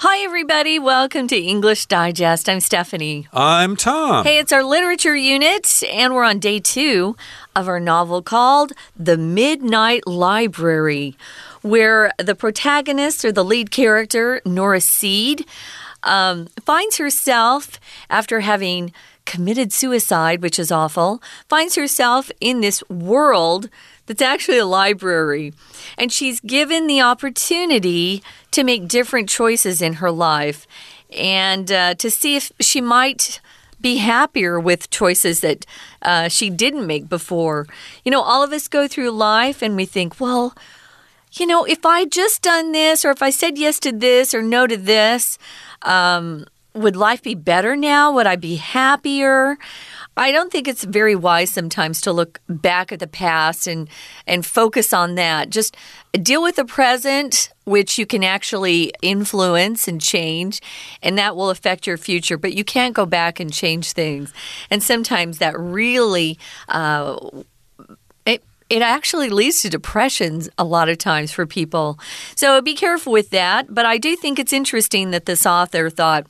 Hi, everybody. Welcome to English Digest. I'm Stephanie. I'm Tom. Hey, it's our literature unit, and we're on day two of our novel called The Midnight Library, where the protagonist or the lead character, Nora Seed, um, finds herself after having committed suicide, which is awful, finds herself in this world that's actually a library. And she's given the opportunity to make different choices in her life and uh, to see if she might be happier with choices that uh, she didn't make before. You know, all of us go through life and we think, well, you know, if I just done this, or if I said yes to this or no to this, um, would life be better now? Would I be happier? I don't think it's very wise sometimes to look back at the past and and focus on that. Just deal with the present, which you can actually influence and change, and that will affect your future. But you can't go back and change things. And sometimes that really uh, it actually leads to depressions a lot of times for people. So be careful with that. But I do think it's interesting that this author thought,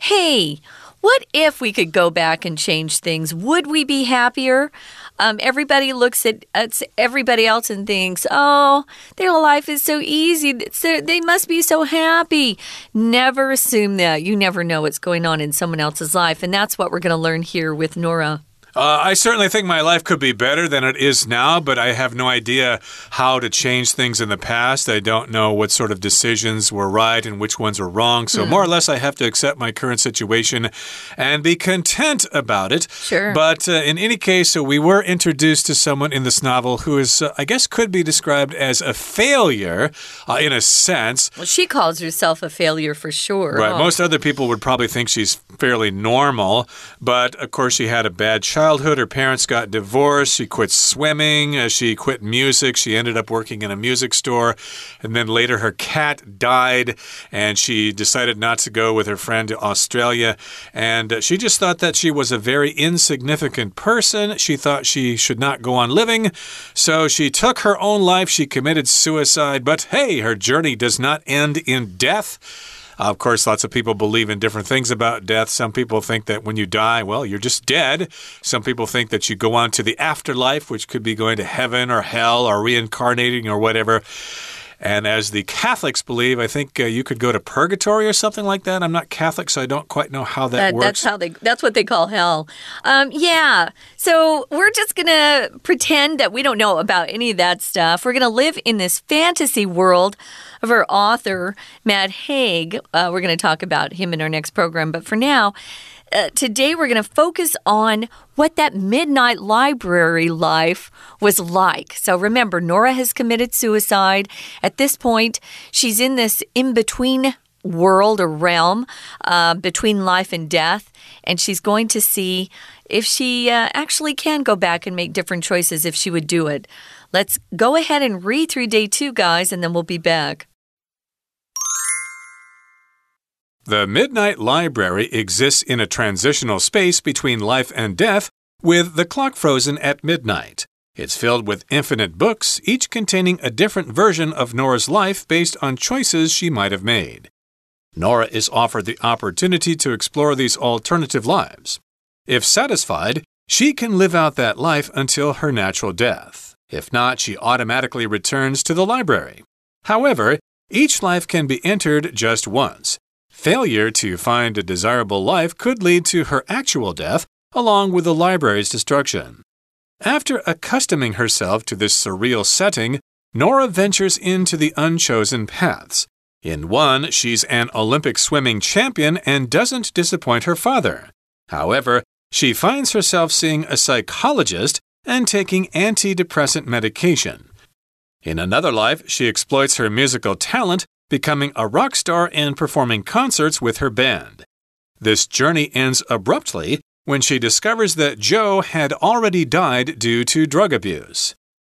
hey, what if we could go back and change things? Would we be happier? Um, everybody looks at, at, everybody else and thinks, oh, their life is so easy. So they must be so happy. Never assume that. You never know what's going on in someone else's life. And that's what we're going to learn here with Nora. Uh, I certainly think my life could be better than it is now, but I have no idea how to change things in the past. I don't know what sort of decisions were right and which ones were wrong. So, mm. more or less, I have to accept my current situation and be content about it. Sure. But uh, in any case, so we were introduced to someone in this novel who is, uh, I guess, could be described as a failure uh, in a sense. Well, she calls herself a failure for sure. Right. Oh. Most other people would probably think she's fairly normal, but of course, she had a bad childhood childhood, her parents got divorced. She quit swimming. Uh, she quit music. She ended up working in a music store. And then later, her cat died, and she decided not to go with her friend to Australia. And uh, she just thought that she was a very insignificant person. She thought she should not go on living. So she took her own life. She committed suicide. But hey, her journey does not end in death. Uh, of course, lots of people believe in different things about death. Some people think that when you die, well, you're just dead. Some people think that you go on to the afterlife, which could be going to heaven or hell or reincarnating or whatever. And as the Catholics believe, I think uh, you could go to purgatory or something like that. I'm not Catholic, so I don't quite know how that, that works. That's how they. That's what they call hell. Um, yeah. So we're just gonna pretend that we don't know about any of that stuff. We're gonna live in this fantasy world of our author Matt Haig. Uh, we're gonna talk about him in our next program, but for now. Uh, today we're going to focus on what that midnight library life was like. So remember, Nora has committed suicide. At this point, she's in this in between world or realm uh, between life and death, and she's going to see if she uh, actually can go back and make different choices if she would do it. Let's go ahead and read through day two, guys, and then we'll be back. The Midnight Library exists in a transitional space between life and death, with the clock frozen at midnight. It's filled with infinite books, each containing a different version of Nora's life based on choices she might have made. Nora is offered the opportunity to explore these alternative lives. If satisfied, she can live out that life until her natural death. If not, she automatically returns to the library. However, each life can be entered just once, Failure to find a desirable life could lead to her actual death, along with the library's destruction. After accustoming herself to this surreal setting, Nora ventures into the unchosen paths. In one, she's an Olympic swimming champion and doesn't disappoint her father. However, she finds herself seeing a psychologist and taking antidepressant medication. In another life, she exploits her musical talent becoming a rock star and performing concerts with her band. This journey ends abruptly when she discovers that Joe had already died due to drug abuse.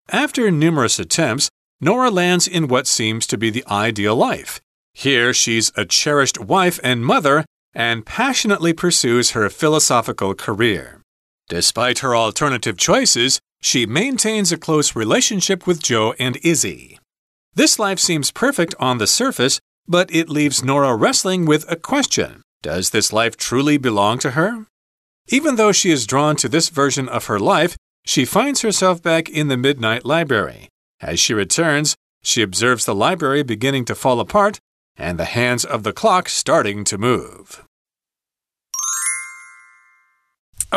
After numerous attempts, Nora lands in what seems to be the ideal life. Here, she's a cherished wife and mother and passionately pursues her philosophical career. Despite her alternative choices, she maintains a close relationship with Joe and Izzy. This life seems perfect on the surface, but it leaves Nora wrestling with a question Does this life truly belong to her? Even though she is drawn to this version of her life, she finds herself back in the Midnight Library. As she returns, she observes the library beginning to fall apart and the hands of the clock starting to move.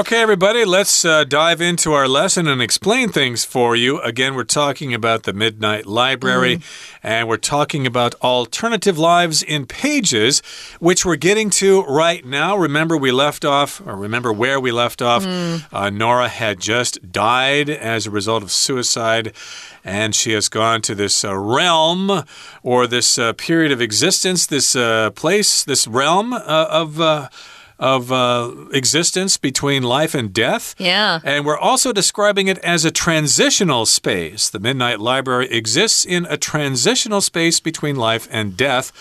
Okay, everybody, let's uh, dive into our lesson and explain things for you. Again, we're talking about the Midnight Library, mm. and we're talking about alternative lives in pages, which we're getting to right now. Remember, we left off, or remember where we left off. Mm. Uh, Nora had just died as a result of suicide and she has gone to this uh, realm or this uh, period of existence, this uh, place, this realm uh, of uh, of uh, existence between life and death. Yeah. And we're also describing it as a transitional space. The Midnight Library exists in a transitional space between life and death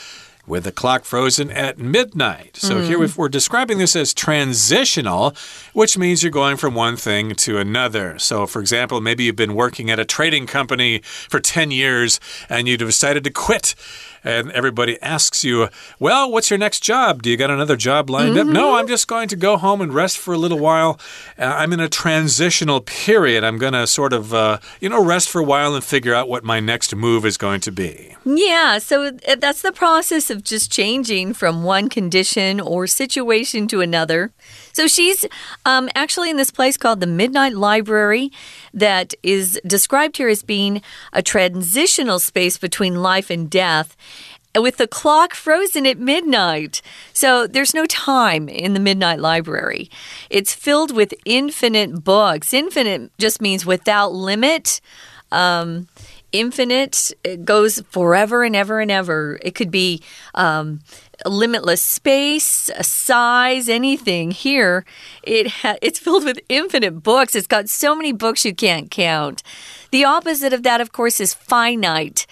with the clock frozen at midnight. So mm. here we're describing this as transitional, which means you're going from one thing to another. So, for example, maybe you've been working at a trading company for 10 years and you've decided to quit and everybody asks you, Well, what's your next job? Do you got another job lined mm -hmm. up? No, mm-hmm. I'm just going to go home and rest for a little while. Uh, I'm in a transitional period. I'm going to sort of, uh, you know, rest for a while and figure out what my next move is going to be. Yeah, so uh, that's the process of just changing from one condition or situation to another. So she's um, actually in this place called the Midnight Library that is described here as being a transitional space between life and death with the clock frozen at midnight. So there's no time in the Midnight Library. It's filled with infinite books. Infinite just means without limit. Um, infinite it goes forever and ever and ever. It could be um, limitless space, a size, anything. Here, it it's filled with infinite books. It's got so many books you can't count. The opposite of that, of course, is finite.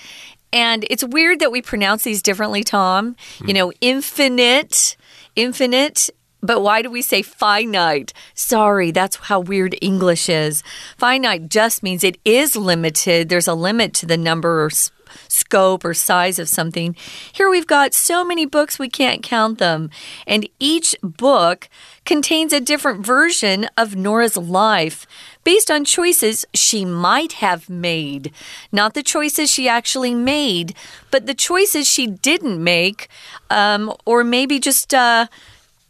And it's weird that we pronounce these differently, Tom. You know, infinite, infinite. But why do we say finite? Sorry, that's how weird English is. Finite just means it is limited. There's a limit to the number or scope or size of something. Here we've got so many books we can't count them. And each book contains a different version of Nora's life based on choices she might have made. Not the choices she actually made, but the choices she didn't make, um, or maybe just. Uh,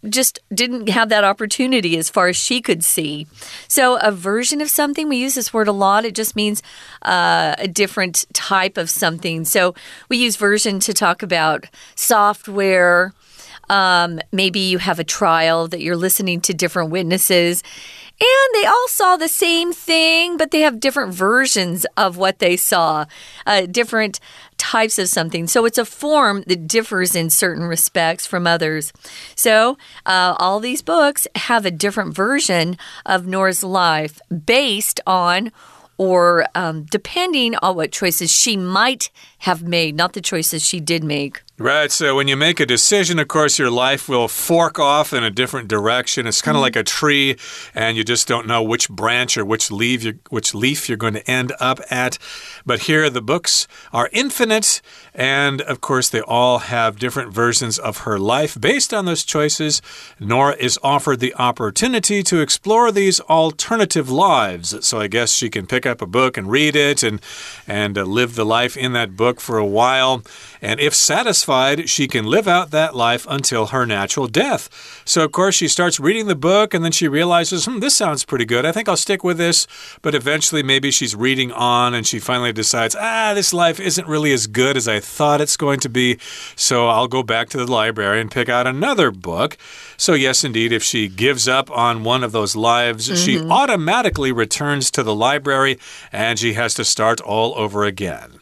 just didn't have that opportunity as far as she could see. So, a version of something, we use this word a lot. It just means uh, a different type of something. So, we use version to talk about software. Um, maybe you have a trial that you're listening to different witnesses and they all saw the same thing, but they have different versions of what they saw, uh, different types of something. So it's a form that differs in certain respects from others. So uh, all these books have a different version of Nora's life based on or um, depending on what choices she might have made, not the choices she did make. Right. So when you make a decision, of course, your life will fork off in a different direction. It's kind of mm like a tree, and you just don't know which branch or which leaf you're, which leaf you're going to end up at. But here, the books are infinite, and of course, they all have different versions of her life based on those choices. Nora is offered the opportunity to explore these alternative lives. So I guess she can pick up a book and read it, and and uh, live the life in that book for a while. And if satisfied, she can live out that life until her natural death. So, of course, she starts reading the book and then she realizes, hmm, this sounds pretty good. I think I'll stick with this. But eventually, maybe she's reading on and she finally decides, ah, this life isn't really as good as I thought it's going to be. So, I'll go back to the library and pick out another book. So, yes, indeed, if she gives up on one of those lives, mm -hmm. she mm-hmm. automatically returns to the library and she has to start all over again.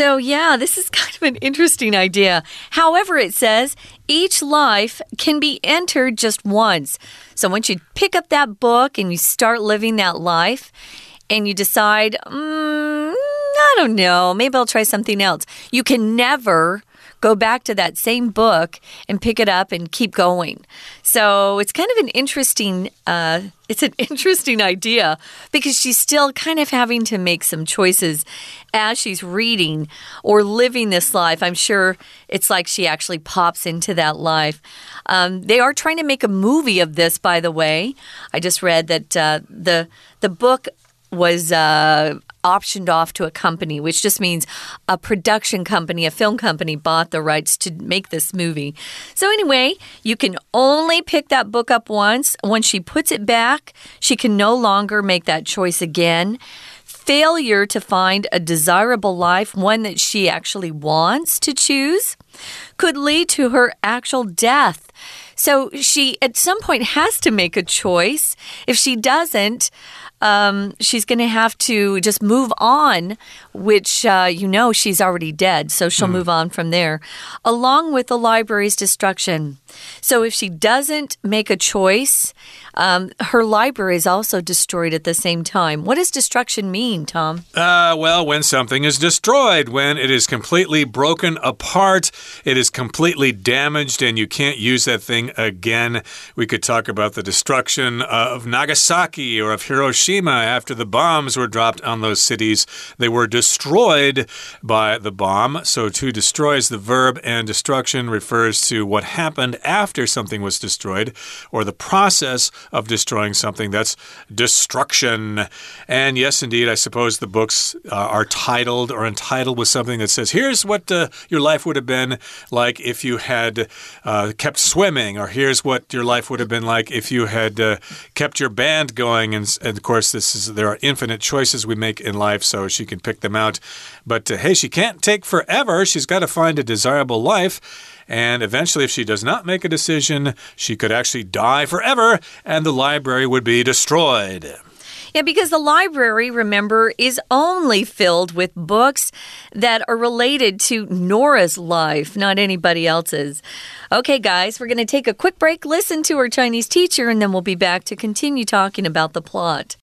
So, yeah, this is kind of an interesting idea. However, it says each life can be entered just once. So, once you pick up that book and you start living that life, and you decide, mm, I don't know, maybe I'll try something else, you can never go back to that same book and pick it up and keep going. So it's kind of an interesting. Uh, it's an interesting idea because she's still kind of having to make some choices as she's reading or living this life. I'm sure it's like she actually pops into that life. Um, they are trying to make a movie of this, by the way. I just read that uh, the the book was uh, optioned off to a company, which just means a production company, a film company, bought the rights to make this movie. So, anyway, you can only pick that book up once. When she puts it back, she can no longer make that choice again. Failure to find a desirable life, one that she actually wants to choose, could lead to her actual death. So she, at some point, has to make a choice. If she doesn't, um, she's going to have to just move on, which uh, you know she's already dead, so she'll mm. move on from there, along with the library's destruction. So if she doesn't make a choice, um, her library is also destroyed at the same time. What does destruction mean, Tom? Uh, well, when something is destroyed, when it is completely broken apart, it is completely damaged, and you can't use that thing again. We could talk about the destruction of Nagasaki or of Hiroshima after the bombs were dropped on those cities. They were destroyed by the bomb. So to destroy is the verb, and destruction refers to what happened after something was destroyed or the process of destroying something. That's destruction. And yes, indeed, I suppose the books uh, are titled or entitled with something that says, here's what uh, your life would have been like if you had uh, kept swimming, or here's what your life would have been like if you had uh, kept your band going. And, and, of course, this is there are infinite choices we make in life, so she can pick them out. But uh, hey, she can't take forever. She's got to find a desirable life. And eventually, if she does not make a decision, she could actually die forever and the library would be destroyed. Yeah, because the library, remember, is only filled with books that are related to Nora's life, not anybody else's. Okay, guys, we're going to take a quick break, listen to our Chinese teacher, and then we'll be back to continue talking about the plot.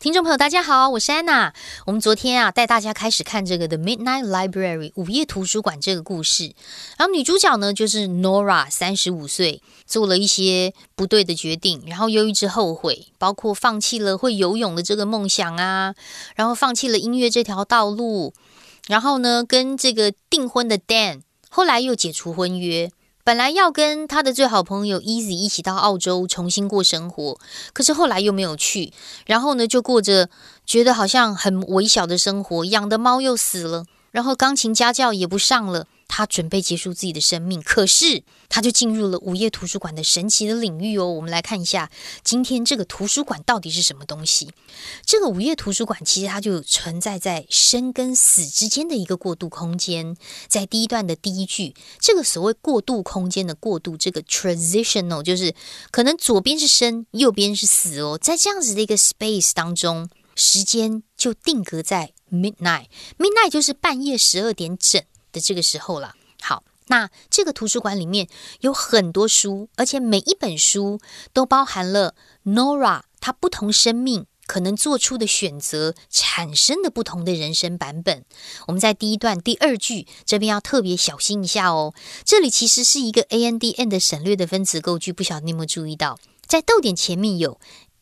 听众朋友，大家好，我是安娜。我们昨天啊，带大家开始看这个《的 Midnight Library》午夜图书馆这个故事。然后女主角呢，就是 Nora，三十五岁，做了一些不对的决定，然后又一直后悔，包括放弃了会游泳的这个梦想啊，然后放弃了音乐这条道路，然后呢，跟这个订婚的 Dan，后来又解除婚约。本来要跟他的最好朋友 Easy 一起到澳洲重新过生活，可是后来又没有去，然后呢就过着觉得好像很微小的生活，养的猫又死了，然后钢琴家教也不上了。他准备结束自己的生命，可是他就进入了午夜图书馆的神奇的领域哦。我们来看一下，今天这个图书馆到底是什么东西？这个午夜图书馆其实它就存在在生跟死之间的一个过渡空间。在第一段的第一句，这个所谓过渡空间的过渡，这个 transitional 就是可能左边是生，右边是死哦。在这样子的一个 space 当中，时间就定格在 midnight，midnight 就是半夜十二点整。的这个时候了。好，那这个图书馆里面有很多书，而且每一本书都包含了 Nora 她不同生命可能做出的选择产生的不同的人生版本。我们在第一段第二句这边要特别小心一下哦。这里其实是一个 a n d n 的省略的分词构句，不晓得你有没有注意到，在逗点前面有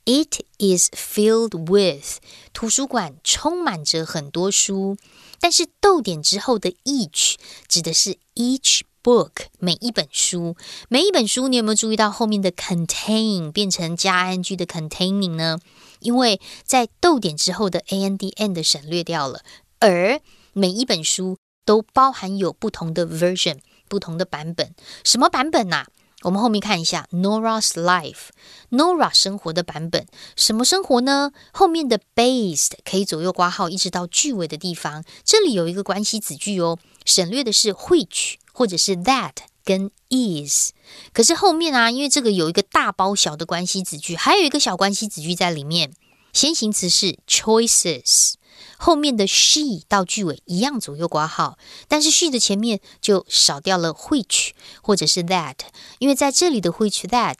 It is filled with 图书馆充满着很多书。但是逗点之后的 each 指的是 each book 每一本书，每一本书，你有没有注意到后面的 contain 变成加 ing 的 containing 呢？因为在逗点之后的 and 的省略掉了，而每一本书都包含有不同的 version 不同的版本，什么版本呐？我们后面看一下 Nora's life，Nora 生活的版本，什么生活呢？后面的 based 可以左右挂号，一直到句尾的地方。这里有一个关系子句哦，省略的是 which 或者是 that 跟 is。可是后面啊，因为这个有一个大包小的关系子句，还有一个小关系子句在里面。先行词是 choices。后面的 she 到句尾一样左右挂号，但是 she 的前面就少掉了 which 或者是 that，因为在这里的 which that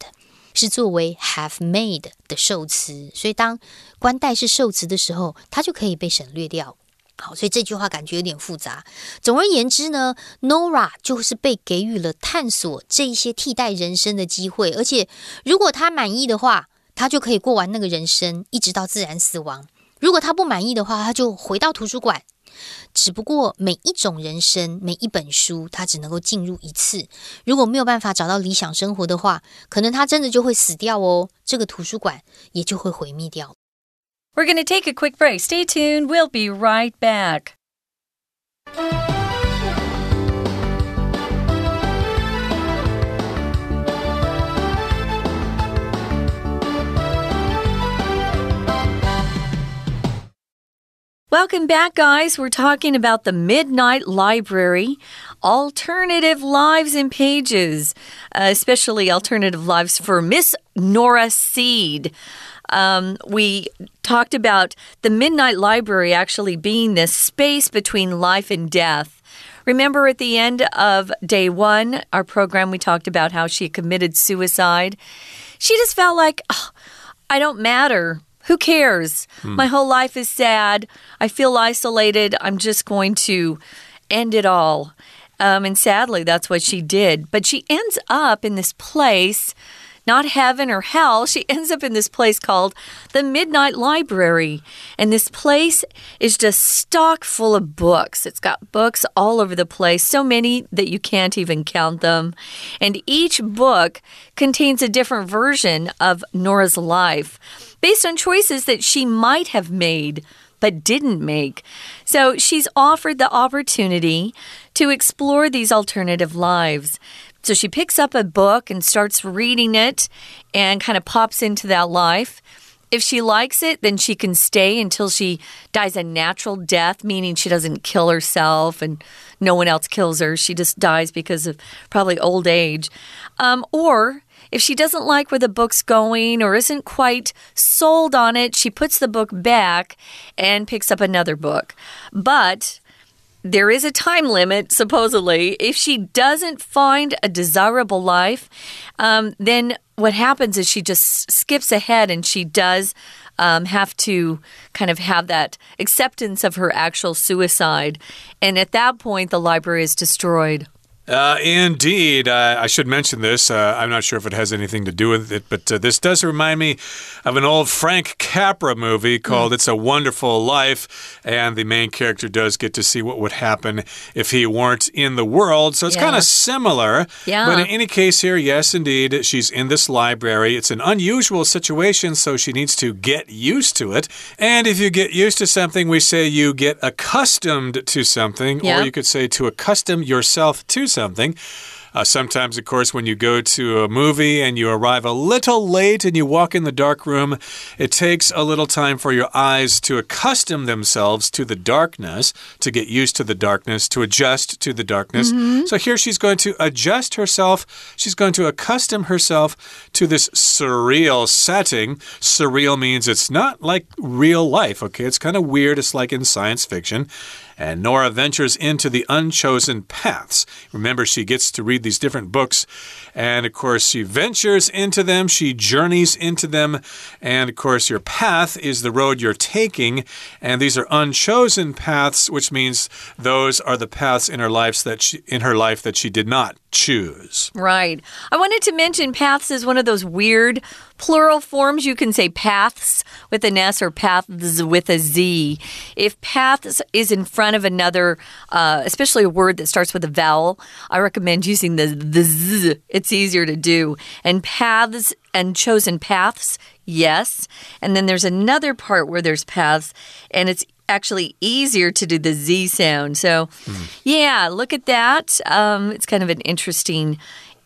是作为 have made 的受词，所以当关代是受词的时候，它就可以被省略掉。好，所以这句话感觉有点复杂。总而言之呢，Nora 就是被给予了探索这一些替代人生的机会，而且如果他满意的话，他就可以过完那个人生，一直到自然死亡。如果他不满意的话，他就回到图书馆。只不过每一种人生，每一本书，他只能够进入一次。如果没有办法找到理想生活的话，可能他真的就会死掉哦。这个图书馆也就会毁灭掉。We're gonna take a quick break. Stay tuned. We'll be right back. Welcome back, guys. We're talking about the Midnight Library, alternative lives and pages, uh, especially alternative lives for Miss Nora Seed. Um, we talked about the Midnight Library actually being this space between life and death. Remember at the end of day one, our program, we talked about how she committed suicide. She just felt like, oh, I don't matter. Who cares? Hmm. My whole life is sad. I feel isolated. I'm just going to end it all. Um, and sadly, that's what she did. But she ends up in this place not heaven or hell. She ends up in this place called the Midnight Library. And this place is just stock full of books. It's got books all over the place, so many that you can't even count them. And each book contains a different version of Nora's life based on choices that she might have made but didn't make. So she's offered the opportunity to explore these alternative lives. So she picks up a book and starts reading it and kind of pops into that life. If she likes it, then she can stay until she dies a natural death, meaning she doesn't kill herself and no one else kills her. She just dies because of probably old age. Um, or if she doesn't like where the book's going or isn't quite sold on it, she puts the book back and picks up another book. But there is a time limit, supposedly. If she doesn't find a desirable life, um, then what happens is she just skips ahead and she does um, have to kind of have that acceptance of her actual suicide. And at that point, the library is destroyed. Uh, indeed. Uh, I should mention this. Uh, I'm not sure if it has anything to do with it, but uh, this does remind me of an old Frank Capra movie called mm. It's a Wonderful Life. And the main character does get to see what would happen if he weren't in the world. So it's yeah. kind of similar. Yeah. But in any case, here, yes, indeed, she's in this library. It's an unusual situation, so she needs to get used to it. And if you get used to something, we say you get accustomed to something, or you could say to accustom yourself to something something. Uh, sometimes, of course, when you go to a movie and you arrive a little late and you walk in the dark room, it takes a little time for your eyes to accustom themselves to the darkness, to get used to the darkness, to adjust to the darkness. Mm -hmm. So here she's going to adjust herself. She's going to accustom herself to this surreal setting. Surreal means it's not like real life, okay? It's kind of weird. It's like in science fiction and Nora ventures into the unchosen paths. Remember, she gets to read these different books, and of course, she ventures into them, she journeys into them, and of course, your path is the road you're taking, and these are unchosen paths, which means those are the paths in her life that she, in her life that she did not choose. Right. I wanted to mention paths is one of those weird plural forms. You can say paths with an S or paths with a Z. If paths is in front of another, uh, especially a word that starts with a vowel, I recommend using the, the Z. It's easier to do. And paths and chosen paths, yes. And then there's another part where there's paths, and it's actually easier to do the Z sound. So, mm. yeah, look at that. Um, it's kind of an interesting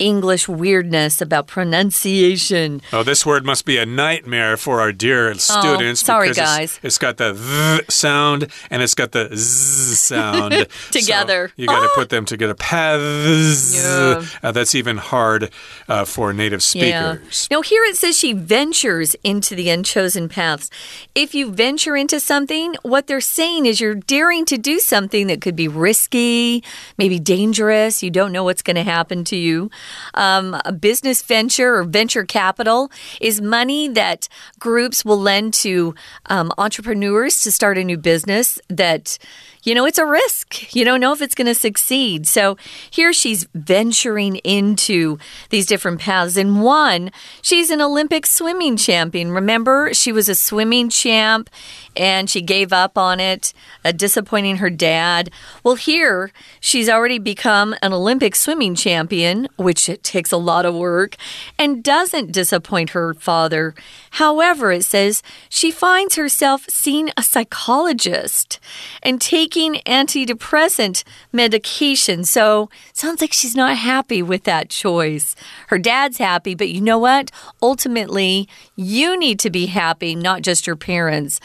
English weirdness about pronunciation. Oh, this word must be a nightmare for our dear oh, students. Oh, sorry, guys. It's, it's got the th sound and it's got the z sound together. So you got to put them together. Paths. Yeah. Uh, that's even hard uh, for native speakers. Yeah. Now, here it says she ventures into the unchosen paths. If you venture into something, what they're saying is you're daring to do something that could be risky, maybe dangerous. You don't know what's going to happen to you. Um, a business venture or venture capital is money that groups will lend to um, entrepreneurs to start a new business that you know, it's a risk. You don't know if it's going to succeed. So here she's venturing into these different paths. In one, she's an Olympic swimming champion. Remember, she was a swimming champ and she gave up on it, uh, disappointing her dad. Well, here she's already become an Olympic swimming champion, which takes a lot of work, and doesn't disappoint her father. However, it says she finds herself seeing a psychologist and taking antidepressant medication. So, sounds like she's not happy with that choice. Her dad's happy, but you know what? Ultimately, you need to be happy, not just your parents.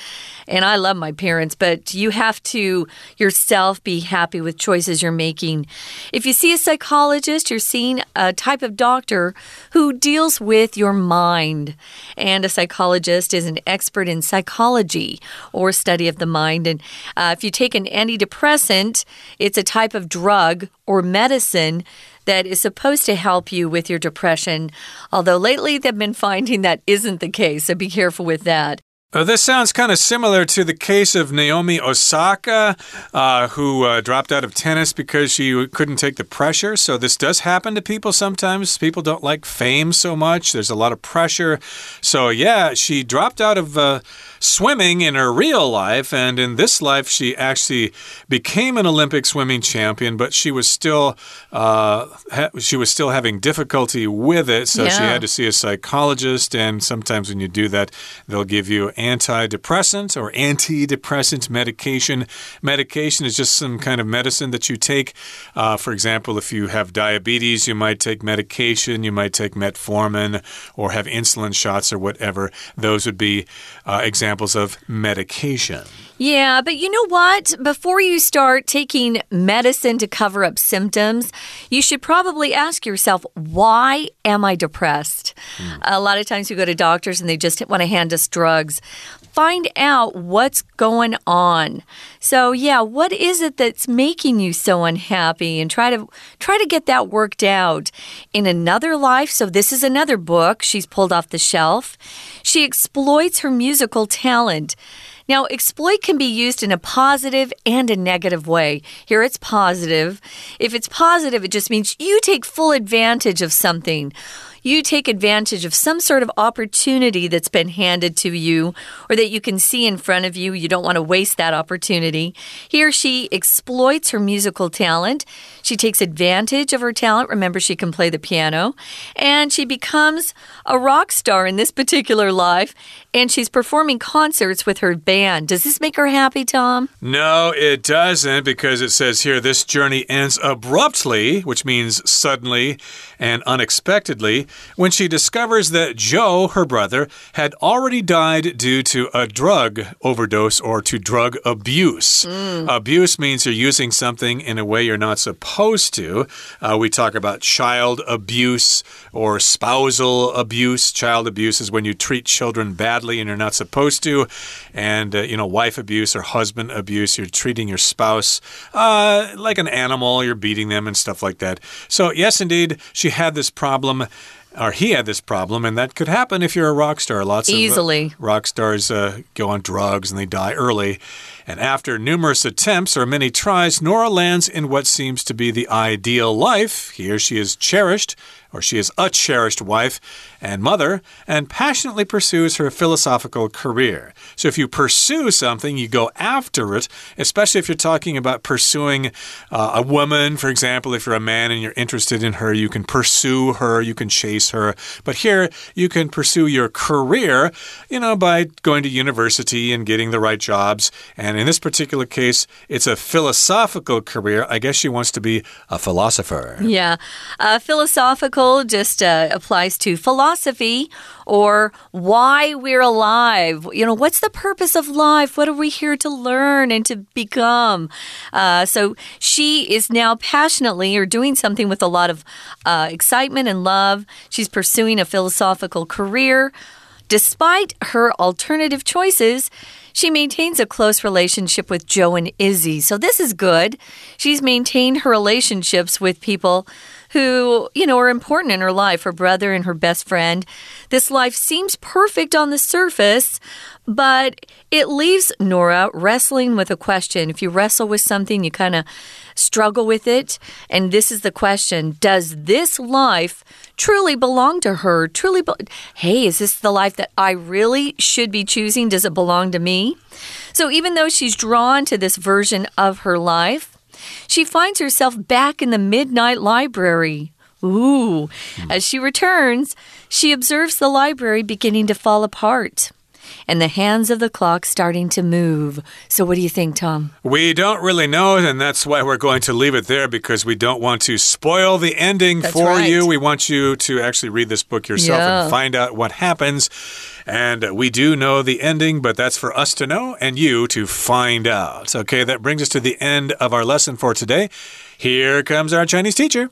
And I love my parents, but you have to yourself be happy with choices you're making. If you see a psychologist, you're seeing a type of doctor who deals with your mind. And a psychologist is an expert in psychology or study of the mind. And uh, if you take an antidepressant, it's a type of drug or medicine that is supposed to help you with your depression. Although lately they've been finding that isn't the case, so be careful with that. Uh, this sounds kind of similar to the case of Naomi Osaka, uh, who uh, dropped out of tennis because she couldn't take the pressure. So, this does happen to people sometimes. People don't like fame so much, there's a lot of pressure. So, yeah, she dropped out of uh, swimming in her real life, and in this life, she actually became an Olympic swimming champion, but she was still uh, she was still having difficulty with it, so yeah. she had to see a psychologist. And sometimes when you do that, they'll give you antidepressant or antidepressant medication. Medication is just some kind of medicine that you take. Uh, for example, if you have diabetes, you might take medication. You might take metformin or have insulin shots or whatever. Those would be uh, examples examples of medication. Yeah, but you know what? Before you start taking medicine to cover up symptoms, you should probably ask yourself, why am I depressed? Mm. A lot of times we go to doctors and they just want to hand us drugs. Find out what's going on. So, yeah, what is it that's making you so unhappy and try to try to get that worked out. In another life, so this is another book she's pulled off the shelf. She exploits her musical talent. Now, exploit can be used in a positive and a negative way. Here it's positive. If it's positive, it just means you take full advantage of something you take advantage of some sort of opportunity that's been handed to you or that you can see in front of you. You don't want to waste that opportunity. He or she exploits her musical talent. She takes advantage of her talent. Remember, she can play the piano. And she becomes a rock star in this particular life. And she's performing concerts with her band. Does this make her happy, Tom? No, it doesn't, because it says here this journey ends abruptly, which means suddenly and unexpectedly when she discovers that Joe, her brother, had already died due to a drug overdose or to drug abuse. Mm. Abuse means you're using something in a way you're not supposed to. Uh, we talk about child abuse or spousal abuse. Child abuse is when you treat children badly and you're not supposed to. And, uh, you know, wife abuse or husband abuse, you're treating your spouse uh, like an animal, you're beating them and stuff like that. So, yes, indeed, she had this problem or he had this problem, and that could happen if you're a rock star. Lots easily of, uh, rock stars uh, go on drugs and they die early. And after numerous attempts or many tries, Nora lands in what seems to be the ideal life. Here she is cherished, or she is a cherished wife and mother, and passionately pursues her philosophical career. So if you pursue something, you go after it, especially if you're talking about pursuing uh, a woman, for example, if you're a man and you're interested in her, you can pursue her, you can chase her. But here, you can pursue your career, you know, by going to university and getting the right jobs. And in this particular case, it's a philosophical career. I guess she wants to be a philosopher. Yeah. Uh, philosophical just uh, applies to philosophy or why we're alive. You know, what's the purpose of life? What are we here to learn and to become? Uh, so she is now passionately or doing something with a lot of uh, excitement and love. She's pursuing a philosophical career. Despite her alternative choices, she maintains a close relationship with Joe and Izzy. So this is good. She's maintained her relationships with people who, you know, are important in her life her brother and her best friend. This life seems perfect on the surface, but it leaves Nora wrestling with a question. If you wrestle with something, you kind of struggle with it. And this is the question Does this life truly belong to her? Truly, hey, is this the life that I really should be choosing? Does it belong to me? So even though she's drawn to this version of her life, she finds herself back in the midnight library. Ooh. Hmm. As she returns, she observes the library beginning to fall apart and the hands of the clock starting to move. So, what do you think, Tom? We don't really know, and that's why we're going to leave it there because we don't want to spoil the ending that's for right. you. We want you to actually read this book yourself Yeah. and find out what happens. And we do know the ending, but that's for us to know and you to find out. Okay, that brings us to the end of our lesson for today. Here comes our Chinese teacher.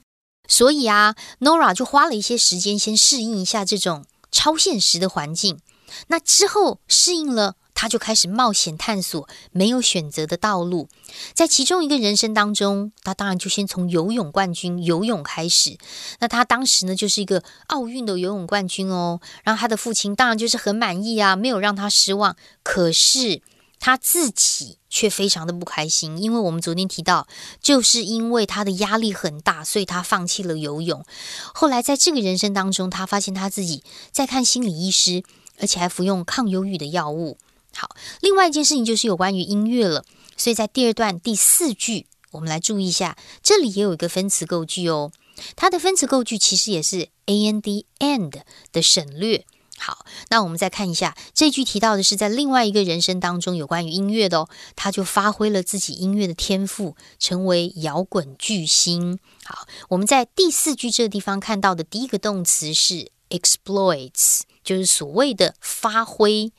所以啊，Nora 就花了一些时间先适应一下这种超现实的环境。那之后适应了， 他就开始冒险探索没有选择的道路。在其中一个人生当中，他当然就先从游泳冠军游泳开始。那他当时呢，就是一个奥运的游泳冠军哦。然后他的父亲当然就是很满意啊，没有让他失望。可是他自己却非常的不开心，因为我们昨天提到，就是因为他的压力很大，所以他放弃了游泳。后来在这个人生当中，他发现他自己在看心理医师，而且还服用抗忧郁的药物。好，另外一件事情就是有关于音乐了，所以在第二段第四句，我们来注意一下，这里也有一个分词构句哦。它的分词构句其实也是 a n d and 的省略。好，那我们再看一下这句提到的是在另外一个人生当中有关于音乐的哦，他就发挥了自己音乐的天赋，成为摇滚巨星。好，我们在第四句这个地方看到的第一个动词是 exploits，就是所谓的发挥。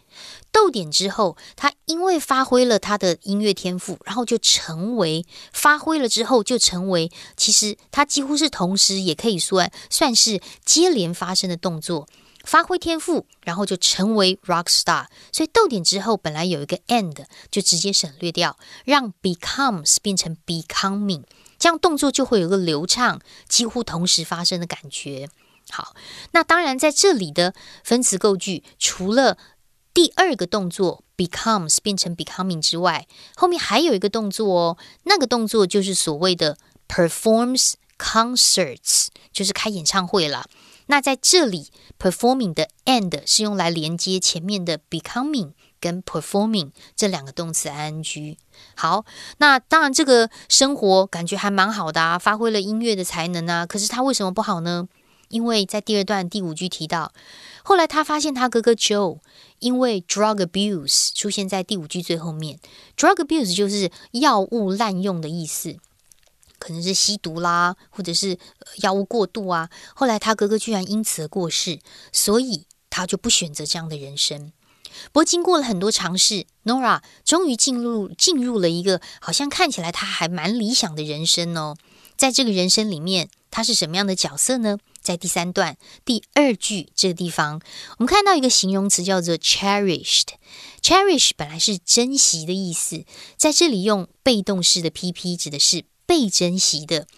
逗点之后，他因为发挥了他的音乐天赋，然后就成为发挥了之后就成为，其实他几乎是同时，也可以说算是接连发生的动作。发挥天赋，然后就成为 rock star。所以逗点之后本来有一个 and，就直接省略掉，让 becomes 变成 becoming，这样动作就会有个流畅、几乎同时发生的感觉。好，那当然在这里的分词构句，除了第二个动作 becomes 变成 becoming 之外，后面还有一个动作哦，那个动作就是所谓的 performs concerts，就是开演唱会了。那在这里，performing 的 and 是用来连接前面的 becoming 跟 performing 这两个动词 ing。好，那当然这个生活感觉还蛮好的啊，发挥了音乐的才能啊。可是他为什么不好呢？因为在第二段第五句提到，后来他发现他哥哥 Joe 因为 drug abuse 出现在第五句最后面。drug abuse 就是药物滥用的意思。可能是吸毒啦，或者是药物过度啊。后来他哥哥居然因此而过世，所以他就不选择这样的人生。不过经过了很多尝试，Nora 终于进入进入了一个好像看起来他还蛮理想的人生哦。在这个人生里面，他是什么样的角色呢？在第三段第二句这个地方，我们看到一个形容词叫做 cherished。cherish 本来是珍惜的意思，在这里用被动式的 PP 指的是。被珍惜的，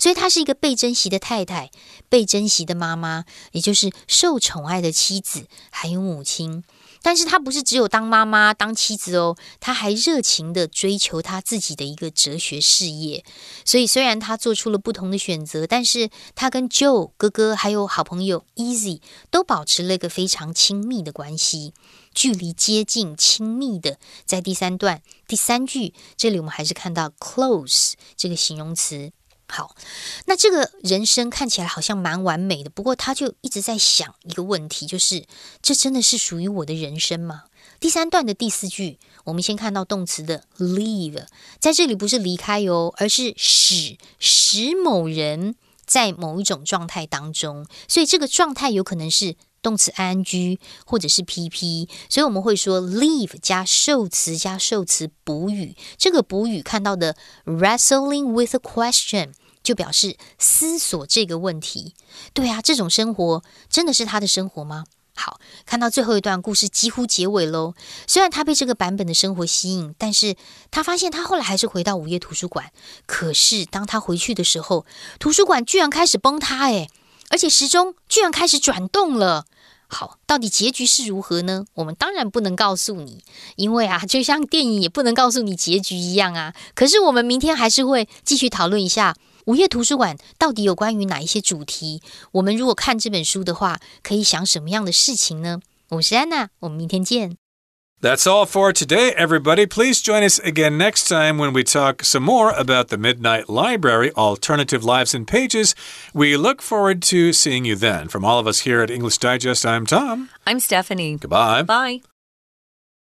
所以她是一个被珍惜的太太，被珍惜的妈妈，也就是受宠爱的妻子，还有母亲。但是她不是只有当妈妈、当妻子哦，她还热情的追求她自己的一个哲学事业。所以虽然她做出了不同的选择，但是她跟 Joe 哥哥还有好朋友 Easy 都保持了一个非常亲密的关系。距离接近、亲密的，在第三段第三句，这里我们还是看到 close 这个形容词。好，那这个人生看起来好像蛮完美的，不过他就一直在想一个问题，就是这真的是属于我的人生吗？第三段的第四句，我们先看到动词的 leave，在这里不是离开哟，而是使使某人在某一种状态当中，所以这个状态有可能是。动词 ing 或者是 pp，所以我们会说 leave 加受词加受词补语。这个补语看到的 wrestling with a question 就表示思索这个问题。对啊，这种生活真的是他的生活吗？好，看到最后一段故事几乎结尾喽。虽然他被这个版本的生活吸引，但是他发现他后来还是回到午夜图书馆。可是当他回去的时候，图书馆居然开始崩塌，诶，而且时钟居然开始转动了。好，到底结局是如何呢？我们当然不能告诉你，因为啊，就像电影也不能告诉你结局一样啊。可是我们明天还是会继续讨论一下午夜图书馆到底有关于哪一些主题。我们如果看这本书的话，可以想什么样的事情呢？我是安娜，我们明天见。That's all for today, everybody. Please join us again next time when we talk some more about the Midnight Library Alternative Lives and Pages. We look forward to seeing you then. From all of us here at English Digest, I'm Tom. I'm Stephanie. Goodbye. Bye.